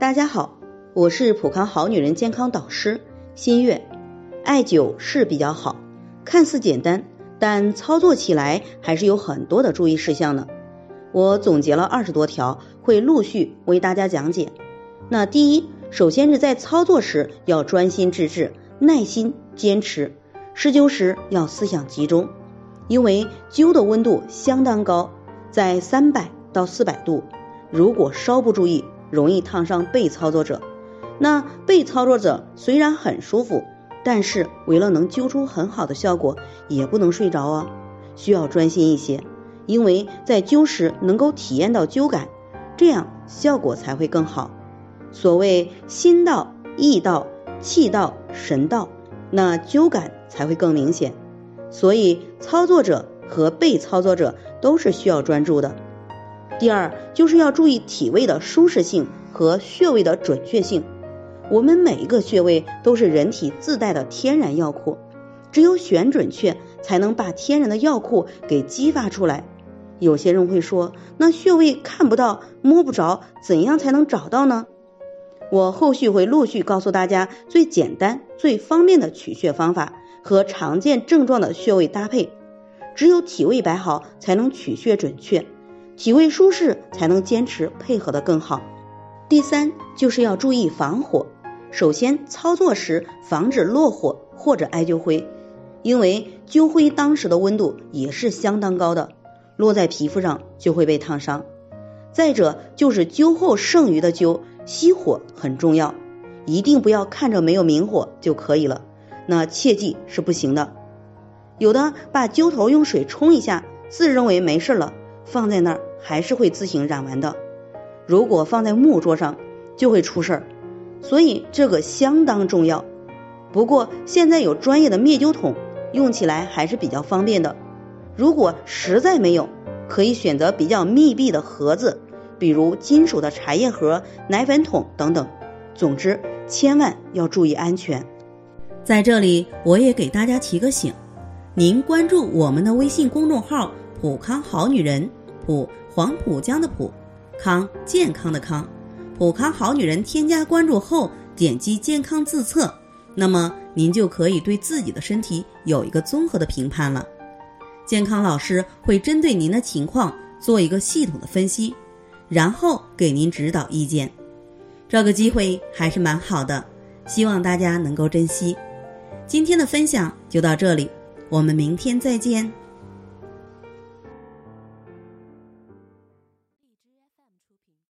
大家好，我是普康好女人健康导师新月。艾灸是比较好，看似简单，但操作起来还是有很多的注意事项的。我总结了二十多条，会陆续为大家讲解。那第一，首先是在操作时要专心致志、耐心坚持，施灸时要思想集中，因为灸的温度相当高，在三百到四百度，如果稍不注意，容易烫伤被操作者。那被操作者虽然很舒服，但是为了能揪出很好的效果，也不能睡着啊，需要专心一些，因为在灸时能够体验到灸感，这样效果才会更好。所谓心到、意到、气到、神到，那灸感才会更明显。所以操作者和被操作者都是需要专注的。第二，就是要注意体位的舒适性和穴位的准确性。我们每一个穴位都是人体自带的天然药库，只有选准确，才能把天然的药库给激发出来。有些人会说，那穴位看不到、摸不着，怎样才能找到呢？我后续会陆续告诉大家最简单、最方便的取穴方法和常见症状的穴位搭配。只有体位摆好，才能取穴准确；体位舒适，才能坚持配合的更好。第三，就是要注意防火。首先，操作时防止落火或者艾灸灰，因为灸灰当时的温度也是相当高的，落在皮肤上就会被烫伤。再者，就是灸后剩余的灸。熄火很重要，一定不要看着没有明火就可以了，那切记是不行的。有的把灸头用水冲一下，自认为没事了，放在那儿还是会自行染完的。如果放在木桌上，就会出事儿，所以这个相当重要。不过现在有专业的灭灸桶，用起来还是比较方便的。如果实在没有，可以选择比较密闭的盒子。比如金属的茶叶盒、奶粉桶等等，总之千万要注意安全。在这里，我也给大家提个醒：您关注我们的微信公众号“普康好女人”，普黄浦江的普，康健康的康，普康好女人。添加关注后，点击健康自测，那么您就可以对自己的身体有一个综合的评判了。健康老师会针对您的情况做一个系统的分析。然后给您指导意见，这个机会还是蛮好的，希望大家能够珍惜。今天的分享就到这里，我们明天再见。